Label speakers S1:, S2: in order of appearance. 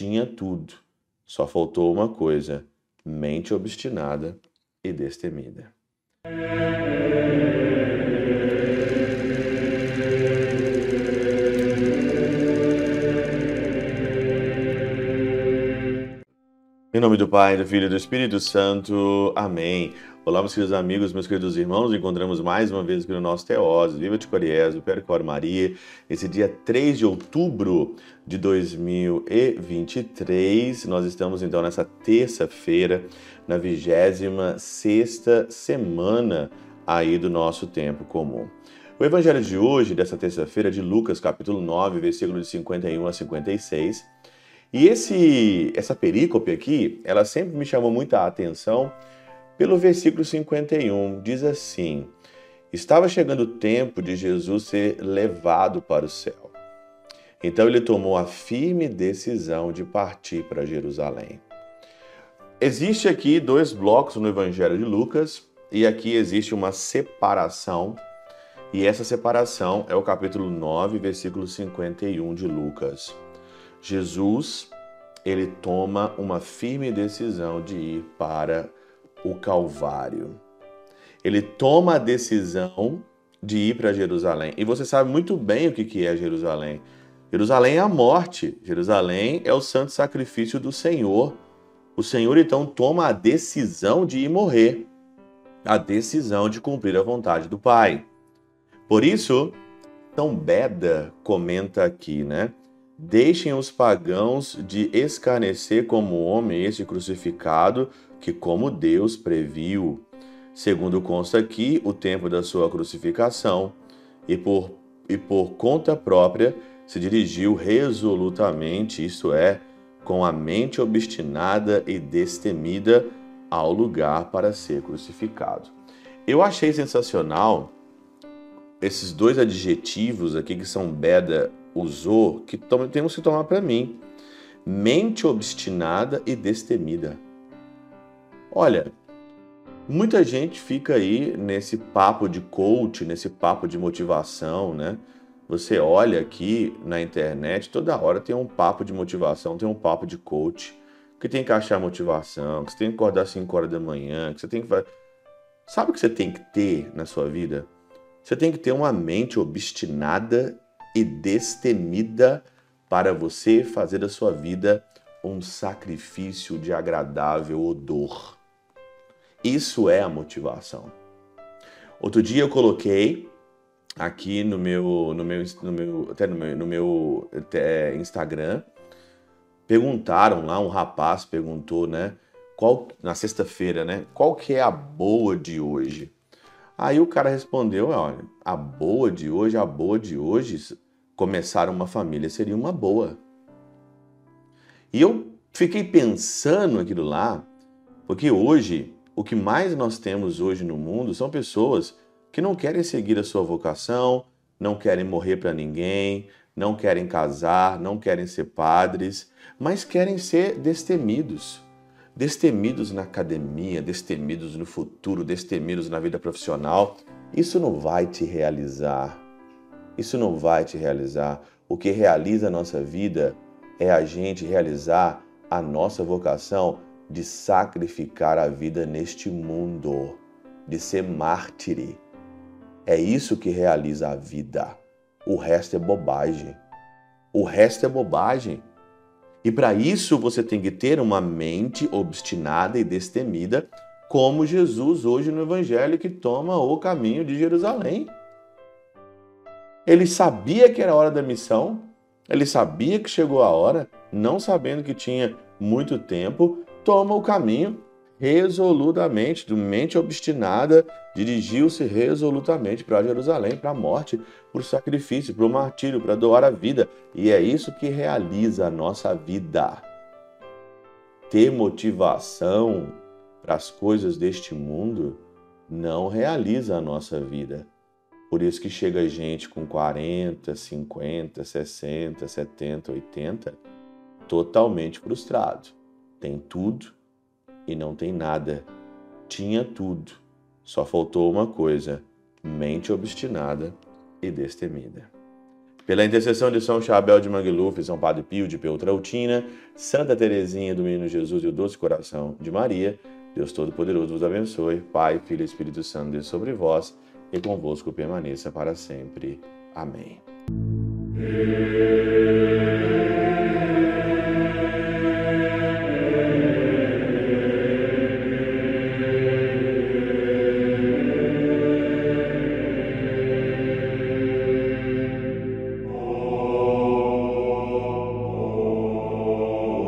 S1: tinha tudo. Só faltou uma coisa: mente obstinada e destemida. Em nome do Pai, do Filho e do Espírito Santo. Amém. Olá, meus queridos amigos, meus queridos irmãos. Encontramos mais uma vez aqui no nosso Teós, Viva de Coriésio, Percor Maria. Esse dia 3 de outubro de 2023. Nós estamos então nessa terça-feira, na 26 semana aí do nosso tempo comum. O evangelho de hoje, dessa terça-feira, é de Lucas, capítulo 9, versículos de 51 a 56 e esse, essa perícope aqui, ela sempre me chamou muita atenção pelo versículo 51. Diz assim: Estava chegando o tempo de Jesus ser levado para o céu. Então ele tomou a firme decisão de partir para Jerusalém. Existe aqui dois blocos no Evangelho de Lucas e aqui existe uma separação. E essa separação é o capítulo 9, versículo 51 de Lucas. Jesus, ele toma uma firme decisão de ir para o Calvário. Ele toma a decisão de ir para Jerusalém. E você sabe muito bem o que é Jerusalém. Jerusalém é a morte. Jerusalém é o santo sacrifício do Senhor. O Senhor então toma a decisão de ir morrer, a decisão de cumprir a vontade do Pai. Por isso, São Beda comenta aqui, né? Deixem os pagãos de escarnecer como homem este crucificado, que como Deus previu. Segundo consta aqui, o tempo da sua crucificação, e por, e por conta própria se dirigiu resolutamente, isto é, com a mente obstinada e destemida, ao lugar para ser crucificado. Eu achei sensacional esses dois adjetivos aqui que São Beda usou que temos que tomar para mim. Mente obstinada e destemida. Olha, muita gente fica aí nesse papo de coach, nesse papo de motivação, né? Você olha aqui na internet, toda hora tem um papo de motivação, tem um papo de coach, que tem que achar motivação, que você tem que acordar às 5 horas da manhã, que você tem que Sabe o que você tem que ter na sua vida? Você tem que ter uma mente obstinada e destemida para você fazer da sua vida um sacrifício de agradável odor. Isso é a motivação. Outro dia eu coloquei aqui no meu, no meu, no meu, até no meu, no meu até Instagram, perguntaram lá, um rapaz perguntou, né? Qual, na sexta-feira, né? Qual que é a boa de hoje? Aí o cara respondeu: olha, a boa de hoje, a boa de hoje, começar uma família seria uma boa. E eu fiquei pensando aquilo lá, porque hoje, o que mais nós temos hoje no mundo são pessoas que não querem seguir a sua vocação, não querem morrer para ninguém, não querem casar, não querem ser padres, mas querem ser destemidos destemidos na academia, destemidos no futuro, destemidos na vida profissional, isso não vai te realizar. Isso não vai te realizar. O que realiza a nossa vida é a gente realizar a nossa vocação de sacrificar a vida neste mundo, de ser mártire. É isso que realiza a vida. O resto é bobagem. O resto é bobagem. E para isso você tem que ter uma mente obstinada e destemida, como Jesus hoje no Evangelho que toma o caminho de Jerusalém. Ele sabia que era hora da missão, ele sabia que chegou a hora, não sabendo que tinha muito tempo, toma o caminho resolutamente, de mente obstinada, dirigiu-se resolutamente para Jerusalém, para a morte, para o sacrifício, para o martírio, para doar a vida. E é isso que realiza a nossa vida. Ter motivação para as coisas deste mundo não realiza a nossa vida. Por isso que chega gente com 40, 50, 60, 70, 80, totalmente frustrado. Tem tudo, e não tem nada. Tinha tudo, só faltou uma coisa: mente obstinada e destemida. Pela intercessão de São Chabel de Mangluf, São Padre Pio de Peltrautina, Santa Teresinha do Menino Jesus e o Doce Coração de Maria, Deus Todo-Poderoso vos abençoe. Pai, Filho e Espírito Santo, Deus sobre vós e convosco permaneça para sempre. Amém.